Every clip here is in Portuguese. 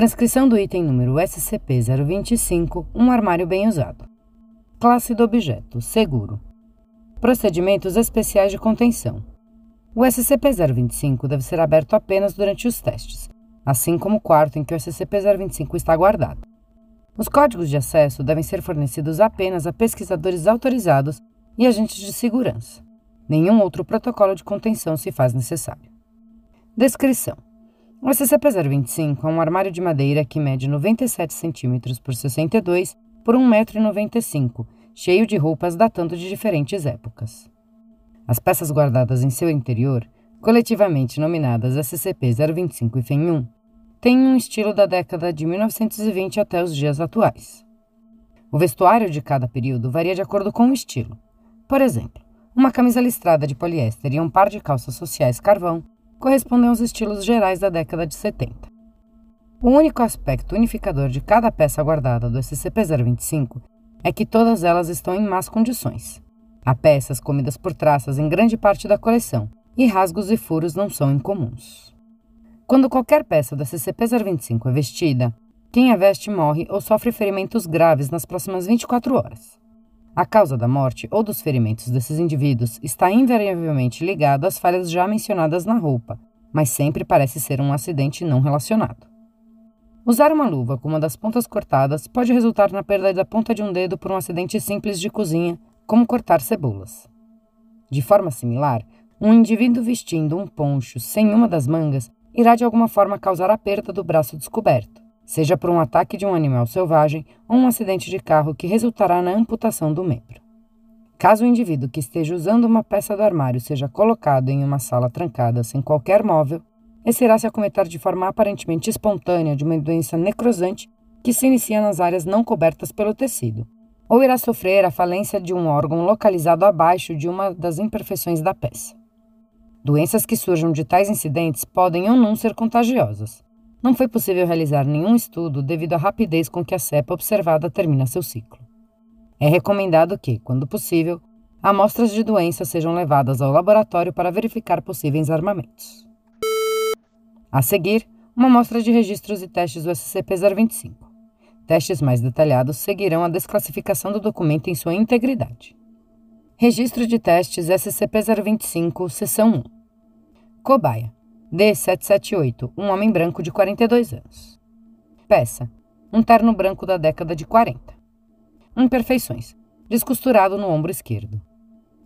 Transcrição do item número SCP-025, um armário bem usado. Classe do objeto, seguro. Procedimentos especiais de contenção. O SCP-025 deve ser aberto apenas durante os testes, assim como o quarto em que o SCP-025 está guardado. Os códigos de acesso devem ser fornecidos apenas a pesquisadores autorizados e agentes de segurança. Nenhum outro protocolo de contenção se faz necessário. Descrição: O SCP-025 é um armário de madeira que mede 97 cm por 62 por 1,95 m, cheio de roupas datando de diferentes épocas. As peças guardadas em seu interior, coletivamente nominadas SCP-025 e FEN-1, têm um estilo da década de 1920 até os dias atuais. O vestuário de cada período varia de acordo com o estilo. Por exemplo, uma camisa listrada de poliéster e um par de calças sociais carvão correspondem aos estilos gerais da década de 70. O único aspecto unificador de cada peça guardada do SCP-025 é que todas elas estão em más condições. Há peças comidas por traças em grande parte da coleção, e rasgos e furos não são incomuns. Quando qualquer peça da SCP-025 é vestida, quem a veste morre ou sofre ferimentos graves nas próximas 24 horas. A causa da morte ou dos ferimentos desses indivíduos está invariavelmente ligada às falhas já mencionadas na roupa, mas sempre parece ser um acidente não relacionado. Usar uma luva com uma das pontas cortadas pode resultar na perda da ponta de um dedo por um acidente simples de cozinha como cortar cebolas. De forma similar, um indivíduo vestindo um poncho sem uma das mangas irá de alguma forma causar a perda do braço descoberto, seja por um ataque de um animal selvagem ou um acidente de carro que resultará na amputação do membro. Caso o indivíduo que esteja usando uma peça do armário seja colocado em uma sala trancada sem qualquer móvel, esse irá se acometer de forma aparentemente espontânea de uma doença necrosante que se inicia nas áreas não cobertas pelo tecido, ou irá sofrer a falência de um órgão localizado abaixo de uma das imperfeições da peça. Doenças que surjam de tais incidentes podem ou não ser contagiosas. Não foi possível realizar nenhum estudo devido à rapidez com que a cepa observada termina seu ciclo. É recomendado que, quando possível, amostras de doença sejam levadas ao laboratório para verificar possíveis armamentos. A seguir, uma amostra de registros e testes do SCP-025. Testes mais detalhados seguirão a desclassificação do documento em sua integridade. Registro de testes SCP-025, seção 1. Cobaia. D778, um homem branco de 42 anos. Peça. Um terno branco da década de 40. Imperfeições. Descosturado no ombro esquerdo.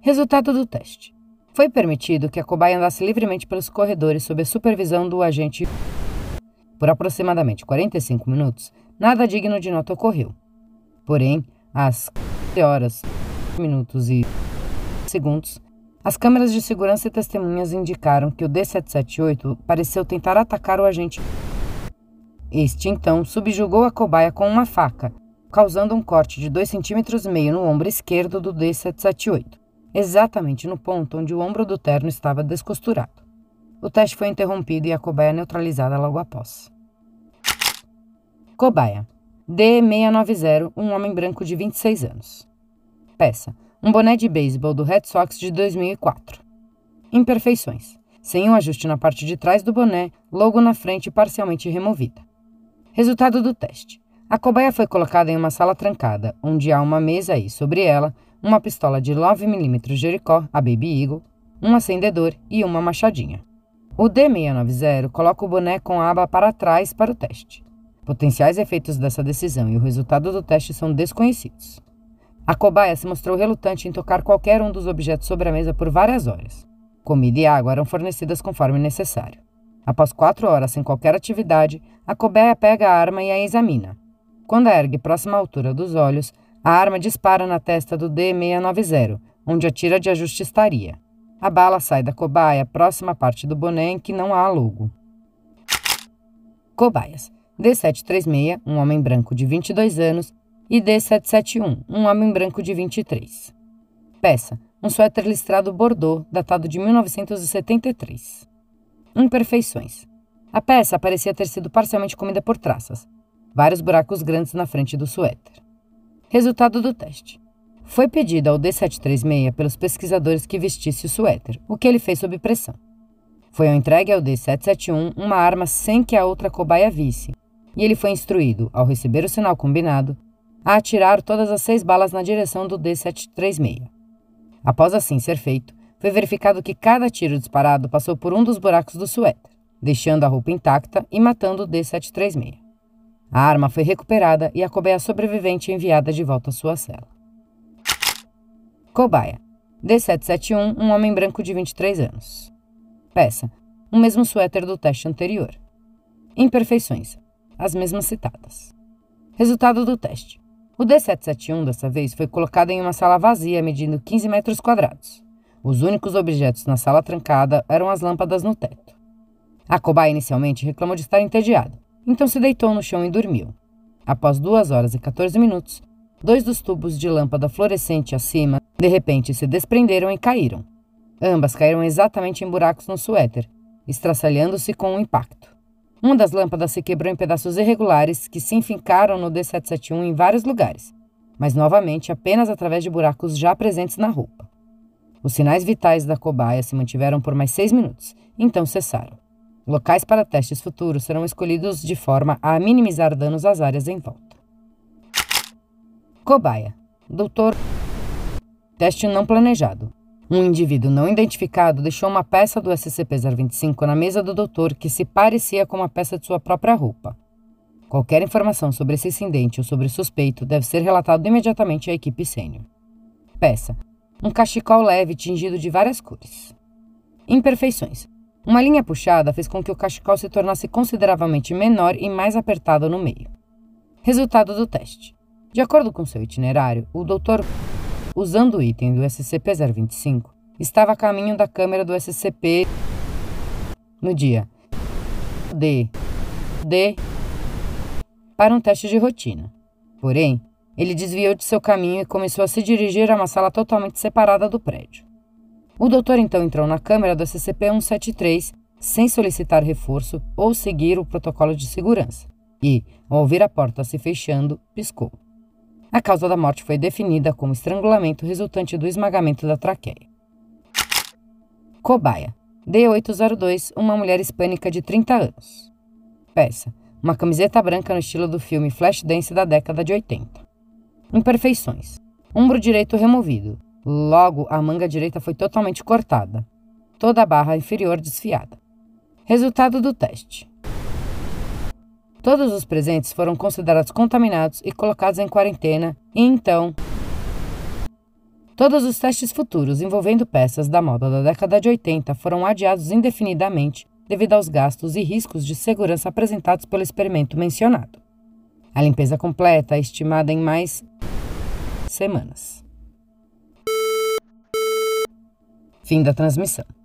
Resultado do teste. Foi permitido que a cobaia andasse livremente pelos corredores sob a supervisão do agente. Por aproximadamente 45 minutos, nada digno de nota ocorreu. Porém, às horas, minutos e segundos, as câmeras de segurança e testemunhas indicaram que o D-778 pareceu tentar atacar o agente. Este, então, subjugou a cobaia com uma faca, causando um corte de 2,5 cm no ombro esquerdo do D-778, exatamente no ponto onde o ombro do terno estava descosturado. O teste foi interrompido e a cobaia neutralizada logo após. Cobaia. D690, um homem branco de 26 anos. Peça. Um boné de beisebol do Red Sox de 2004. Imperfeições. Sem um ajuste na parte de trás do boné, logo na frente parcialmente removida. Resultado do teste. A cobaia foi colocada em uma sala trancada, onde há uma mesa e, sobre ela, uma pistola de 9mm Jericó, a Baby Eagle, um acendedor e uma machadinha. O D690 coloca o boné com a aba para trás para o teste. Potenciais efeitos dessa decisão e o resultado do teste são desconhecidos. A cobaia se mostrou relutante em tocar qualquer um dos objetos sobre a mesa por várias horas. Comida e água eram fornecidas conforme necessário. Após quatro horas sem qualquer atividade, a cobaia pega a arma e a examina. Quando a ergue próxima à altura dos olhos, a arma dispara na testa do D-690, onde a tira de ajuste estaria. A bala sai da cobaia próxima à parte do boné em que não há logo. Cobaias. D736, um homem branco de 22 anos, e D771, um homem branco de 23. Peça: um suéter listrado Bordeaux, datado de 1973. Imperfeições. A peça parecia ter sido parcialmente comida por traças. Vários buracos grandes na frente do suéter. Resultado do teste. Foi pedido ao D736 pelos pesquisadores que vestisse o suéter, o que ele fez sob pressão. Foi entregue ao D771 uma arma sem que a outra cobaia visse, e ele foi instruído, ao receber o sinal combinado, a atirar todas as seis balas na direção do D736. Após assim ser feito, foi verificado que cada tiro disparado passou por um dos buracos do suéter, deixando a roupa intacta e matando o D736. A arma foi recuperada e a cobaia sobrevivente enviada de volta à sua cela. Cobaia. D771, um homem branco de 23 anos. Peça. O mesmo suéter do teste anterior. Imperfeições. As mesmas citadas. Resultado do teste. O D771 dessa vez foi colocado em uma sala vazia medindo 15 metros quadrados. Os únicos objetos na sala trancada eram as lâmpadas no teto. A cobaia inicialmente reclamou de estar entediado, então se deitou no chão e dormiu. Após 2 horas e 14 minutos, dois dos tubos de lâmpada fluorescente acima de repente se desprenderam e caíram. Ambas caíram exatamente em buracos no suéter, estraçalhando-se com o impacto. Uma das lâmpadas se quebrou em pedaços irregulares que se enfincaram no D771 em vários lugares, mas novamente apenas através de buracos já presentes na roupa. Os sinais vitais da cobaia se mantiveram por mais seis minutos, então cessaram. Locais para testes futuros serão escolhidos de forma a minimizar danos às áreas em volta. Cobaia. Doutor Teste não planejado. Um indivíduo não identificado deixou uma peça do SCP-025 na mesa do doutor que se parecia com uma peça de sua própria roupa. Qualquer informação sobre esse incidente ou sobre o suspeito deve ser relatado imediatamente à equipe sênior. Peça: um cachecol leve tingido de várias cores. Imperfeições: uma linha puxada fez com que o cachecol se tornasse consideravelmente menor e mais apertado no meio. Resultado do teste: de acordo com seu itinerário, o doutor usando o item do SCP-025, estava a caminho da câmera do SCP no dia D. D. para um teste de rotina. Porém, ele desviou de seu caminho e começou a se dirigir a uma sala totalmente separada do prédio. O doutor então entrou na câmera do SCP-173 sem solicitar reforço ou seguir o protocolo de segurança e, ao ouvir a porta se fechando, piscou. A causa da morte foi definida como estrangulamento resultante do esmagamento da traqueia. Cobaia. D802, uma mulher hispânica de 30 anos. Peça. Uma camiseta branca no estilo do filme Flashdance da década de 80. Imperfeições. Ombro direito removido. Logo, a manga direita foi totalmente cortada. Toda a barra inferior desfiada. Resultado do teste. Todos os presentes foram considerados contaminados e colocados em quarentena, e então. Todos os testes futuros envolvendo peças da moda da década de 80 foram adiados indefinidamente devido aos gastos e riscos de segurança apresentados pelo experimento mencionado. A limpeza completa é estimada em mais semanas. Fim da transmissão.